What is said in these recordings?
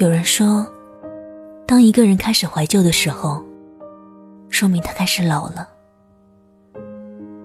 有人说，当一个人开始怀旧的时候，说明他开始老了。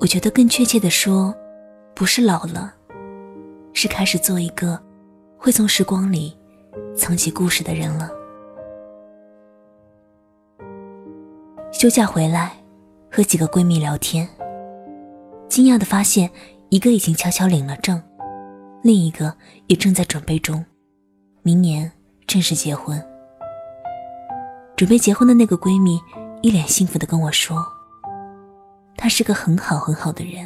我觉得更确切的说，不是老了，是开始做一个会从时光里藏起故事的人了。休假回来，和几个闺蜜聊天，惊讶的发现，一个已经悄悄领了证，另一个也正在准备中，明年正式结婚。准备结婚的那个闺蜜一脸幸福的跟我说。他是个很好很好的人，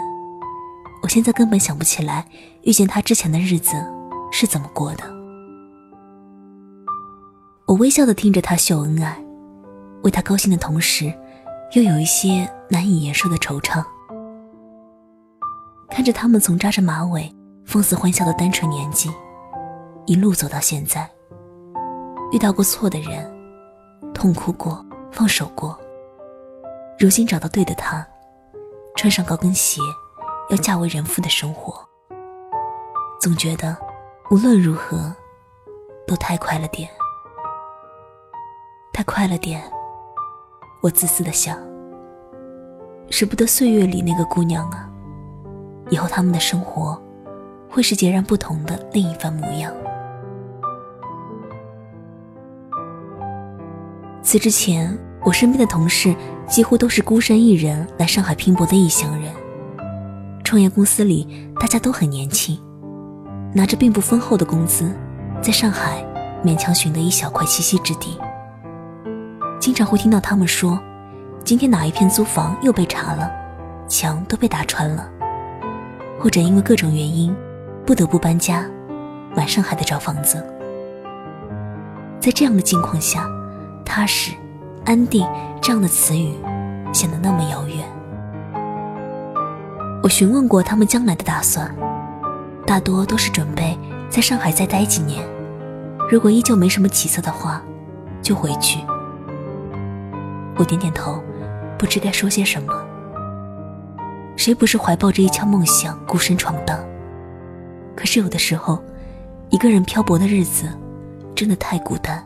我现在根本想不起来遇见他之前的日子是怎么过的。我微笑的听着他秀恩爱，为他高兴的同时，又有一些难以言说的惆怅。看着他们从扎着马尾、放肆欢笑的单纯年纪，一路走到现在，遇到过错的人，痛哭过，放手过，如今找到对的他。穿上高跟鞋，要嫁为人妇的生活，总觉得无论如何都太快了点，太快了点。我自私的想，舍不得岁月里那个姑娘啊，以后他们的生活会是截然不同的另一番模样。辞职前。我身边的同事几乎都是孤身一人来上海拼搏的异乡人。创业公司里大家都很年轻，拿着并不丰厚的工资，在上海勉强寻得一小块栖息之地。经常会听到他们说，今天哪一片租房又被查了，墙都被打穿了，或者因为各种原因不得不搬家，晚上还得找房子。在这样的境况下，踏实。安定这样的词语显得那么遥远。我询问过他们将来的打算，大多都是准备在上海再待几年，如果依旧没什么起色的话，就回去。我点点头，不知该说些什么。谁不是怀抱着一腔梦想孤身闯荡？可是有的时候，一个人漂泊的日子真的太孤单。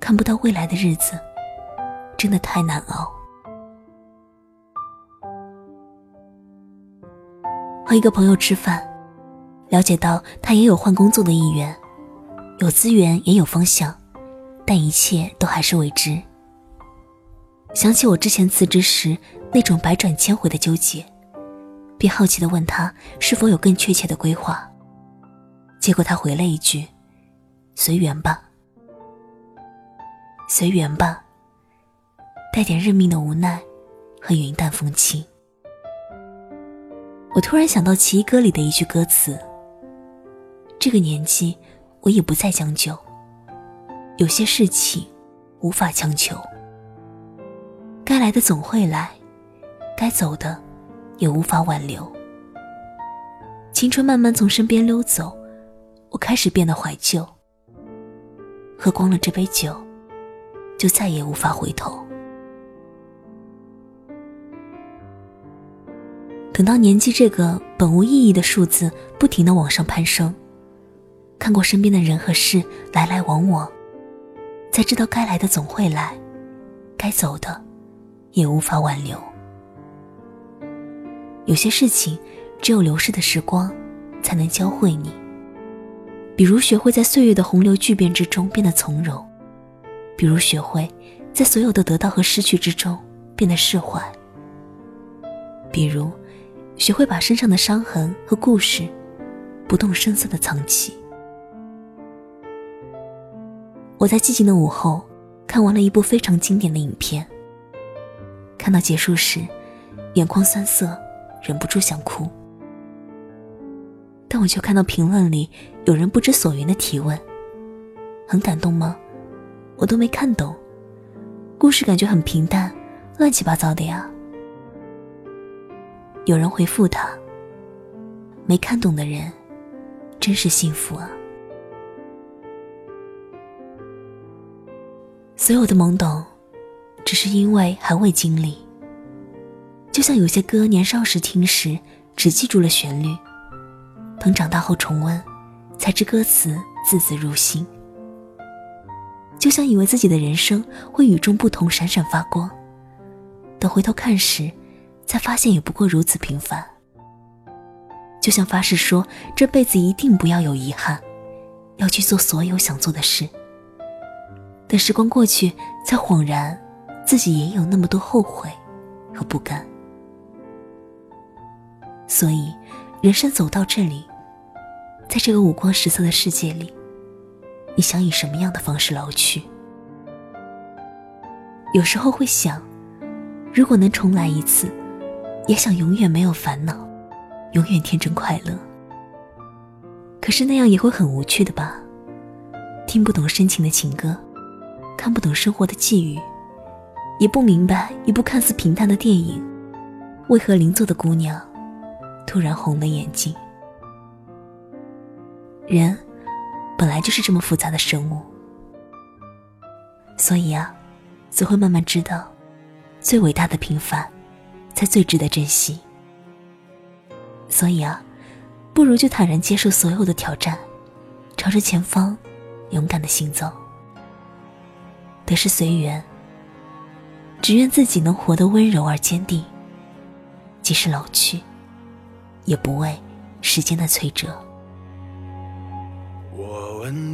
看不到未来的日子，真的太难熬。和一个朋友吃饭，了解到他也有换工作的意愿，有资源也有方向，但一切都还是未知。想起我之前辞职时那种百转千回的纠结，便好奇的问他是否有更确切的规划。结果他回了一句：“随缘吧。”随缘吧，带点认命的无奈和云淡风轻。我突然想到《奇异歌》里的一句歌词：“这个年纪，我也不再将就。有些事情无法强求，该来的总会来，该走的也无法挽留。青春慢慢从身边溜走，我开始变得怀旧。喝光了这杯酒。”就再也无法回头。等到年纪这个本无意义的数字不停的往上攀升，看过身边的人和事来来往往，才知道该来的总会来，该走的也无法挽留。有些事情，只有流逝的时光才能教会你，比如学会在岁月的洪流巨变之中变得从容。比如学会在所有的得到和失去之中变得释怀。比如学会把身上的伤痕和故事不动声色的藏起。我在寂静的午后看完了一部非常经典的影片，看到结束时，眼眶酸涩，忍不住想哭。但我却看到评论里有人不知所云的提问：“很感动吗？”我都没看懂，故事感觉很平淡，乱七八糟的呀。有人回复他：“没看懂的人，真是幸福啊。”所有的懵懂，只是因为还未经历。就像有些歌，年少时听时只记住了旋律，等长大后重温，才知歌词字字入心。就像以为自己的人生会与众不同、闪闪发光。等回头看时，才发现也不过如此平凡。就像发誓说这辈子一定不要有遗憾，要去做所有想做的事。等时光过去，才恍然，自己也有那么多后悔和不甘。所以，人生走到这里，在这个五光十色的世界里，你想以什么样的方式老去？有时候会想，如果能重来一次，也想永远没有烦恼，永远天真快乐。可是那样也会很无趣的吧？听不懂深情的情歌，看不懂生活的际遇，也不明白一部看似平淡的电影，为何邻座的姑娘。突然红了眼睛。人本来就是这么复杂的生物，所以啊，则会慢慢知道，最伟大的平凡，才最值得珍惜。所以啊，不如就坦然接受所有的挑战，朝着前方勇敢的行走。得失随缘，只愿自己能活得温柔而坚定，即使老去。也不畏时间的摧折。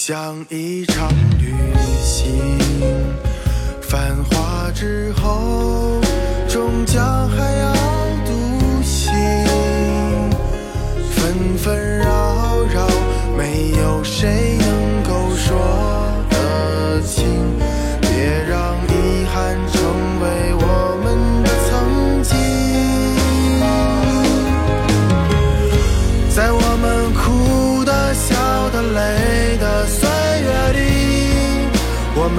像一场旅行，繁华之后，